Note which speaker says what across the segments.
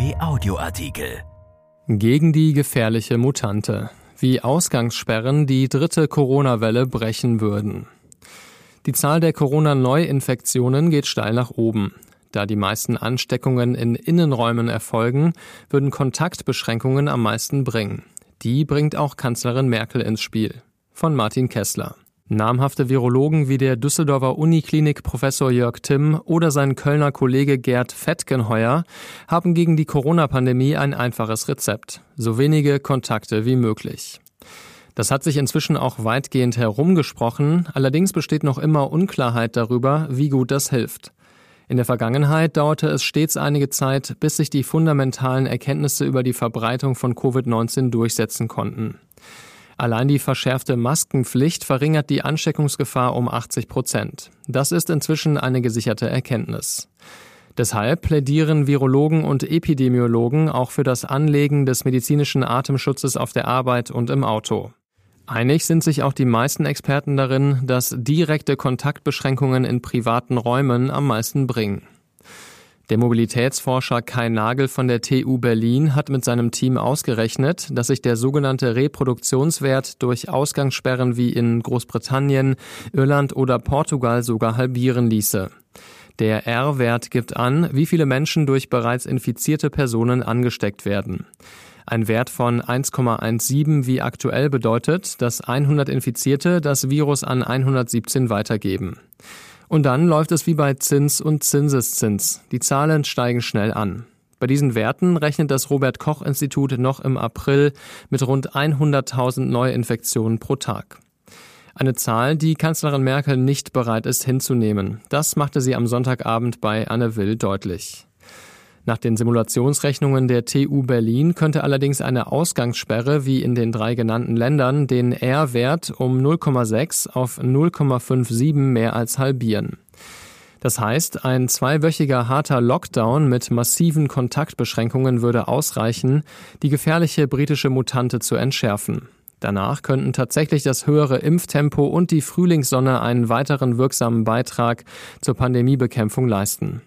Speaker 1: RP Audioartikel.
Speaker 2: Gegen die gefährliche Mutante. Wie Ausgangssperren die dritte Corona-Welle brechen würden. Die Zahl der Corona-Neuinfektionen geht steil nach oben. Da die meisten Ansteckungen in Innenräumen erfolgen, würden Kontaktbeschränkungen am meisten bringen. Die bringt auch Kanzlerin Merkel ins Spiel. Von Martin Kessler. Namhafte Virologen wie der Düsseldorfer Uniklinik Professor Jörg Timm oder sein Kölner Kollege Gerd Fettgenheuer haben gegen die Corona-Pandemie ein einfaches Rezept. So wenige Kontakte wie möglich. Das hat sich inzwischen auch weitgehend herumgesprochen, allerdings besteht noch immer Unklarheit darüber, wie gut das hilft. In der Vergangenheit dauerte es stets einige Zeit, bis sich die fundamentalen Erkenntnisse über die Verbreitung von Covid-19 durchsetzen konnten. Allein die verschärfte Maskenpflicht verringert die Ansteckungsgefahr um 80 Prozent. Das ist inzwischen eine gesicherte Erkenntnis. Deshalb plädieren Virologen und Epidemiologen auch für das Anlegen des medizinischen Atemschutzes auf der Arbeit und im Auto. Einig sind sich auch die meisten Experten darin, dass direkte Kontaktbeschränkungen in privaten Räumen am meisten bringen. Der Mobilitätsforscher Kai Nagel von der TU Berlin hat mit seinem Team ausgerechnet, dass sich der sogenannte Reproduktionswert durch Ausgangssperren wie in Großbritannien, Irland oder Portugal sogar halbieren ließe. Der R-Wert gibt an, wie viele Menschen durch bereits infizierte Personen angesteckt werden. Ein Wert von 1,17 wie aktuell bedeutet, dass 100 Infizierte das Virus an 117 weitergeben. Und dann läuft es wie bei Zins und Zinseszins. Die Zahlen steigen schnell an. Bei diesen Werten rechnet das Robert Koch Institut noch im April mit rund 100.000 Neuinfektionen pro Tag. Eine Zahl, die Kanzlerin Merkel nicht bereit ist hinzunehmen. Das machte sie am Sonntagabend bei Anne Will deutlich. Nach den Simulationsrechnungen der TU Berlin könnte allerdings eine Ausgangssperre wie in den drei genannten Ländern den R-Wert um 0,6 auf 0,57 mehr als halbieren. Das heißt, ein zweiwöchiger harter Lockdown mit massiven Kontaktbeschränkungen würde ausreichen, die gefährliche britische Mutante zu entschärfen. Danach könnten tatsächlich das höhere Impftempo und die Frühlingssonne einen weiteren wirksamen Beitrag zur Pandemiebekämpfung leisten.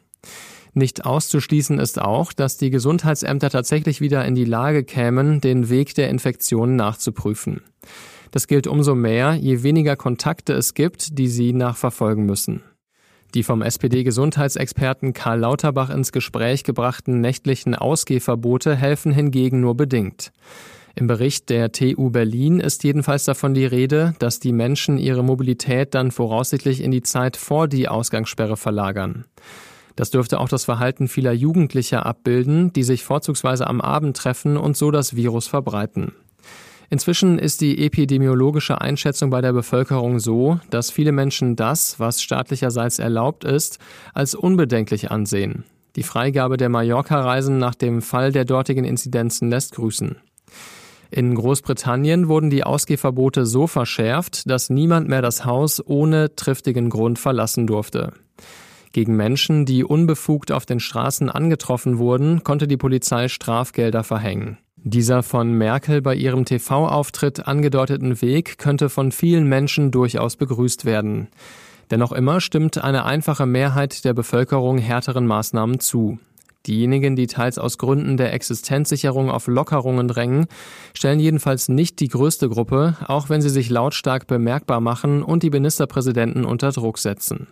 Speaker 2: Nicht auszuschließen ist auch, dass die Gesundheitsämter tatsächlich wieder in die Lage kämen, den Weg der Infektion nachzuprüfen. Das gilt umso mehr, je weniger Kontakte es gibt, die sie nachverfolgen müssen. Die vom SPD-Gesundheitsexperten Karl Lauterbach ins Gespräch gebrachten nächtlichen Ausgehverbote helfen hingegen nur bedingt. Im Bericht der TU Berlin ist jedenfalls davon die Rede, dass die Menschen ihre Mobilität dann voraussichtlich in die Zeit vor die Ausgangssperre verlagern. Das dürfte auch das Verhalten vieler Jugendlicher abbilden, die sich vorzugsweise am Abend treffen und so das Virus verbreiten. Inzwischen ist die epidemiologische Einschätzung bei der Bevölkerung so, dass viele Menschen das, was staatlicherseits erlaubt ist, als unbedenklich ansehen. Die Freigabe der Mallorca-Reisen nach dem Fall der dortigen Inzidenzen lässt grüßen. In Großbritannien wurden die Ausgehverbote so verschärft, dass niemand mehr das Haus ohne triftigen Grund verlassen durfte. Gegen Menschen, die unbefugt auf den Straßen angetroffen wurden, konnte die Polizei Strafgelder verhängen. Dieser von Merkel bei ihrem TV-Auftritt angedeuteten Weg könnte von vielen Menschen durchaus begrüßt werden. Dennoch immer stimmt eine einfache Mehrheit der Bevölkerung härteren Maßnahmen zu. Diejenigen, die teils aus Gründen der Existenzsicherung auf Lockerungen drängen, stellen jedenfalls nicht die größte Gruppe, auch wenn sie sich lautstark bemerkbar machen und die Ministerpräsidenten unter Druck setzen.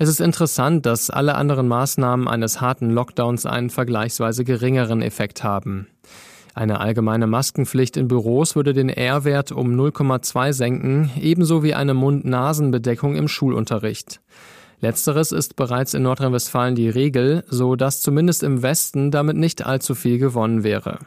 Speaker 2: Es ist interessant, dass alle anderen Maßnahmen eines harten Lockdowns einen vergleichsweise geringeren Effekt haben. Eine allgemeine Maskenpflicht in Büros würde den R-Wert um 0,2 senken, ebenso wie eine Mund-Nasen-Bedeckung im Schulunterricht. Letzteres ist bereits in Nordrhein-Westfalen die Regel, so dass zumindest im Westen damit nicht allzu viel gewonnen wäre.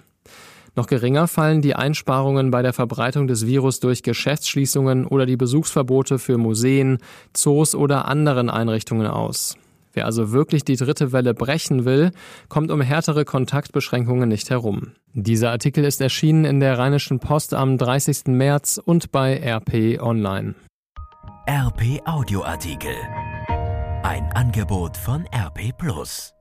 Speaker 2: Noch geringer fallen die Einsparungen bei der Verbreitung des Virus durch Geschäftsschließungen oder die Besuchsverbote für Museen, Zoos oder anderen Einrichtungen aus. Wer also wirklich die dritte Welle brechen will, kommt um härtere Kontaktbeschränkungen nicht herum. Dieser Artikel ist erschienen in der Rheinischen Post am 30. März und bei RP Online.
Speaker 1: RP Audioartikel. Ein Angebot von RP Plus.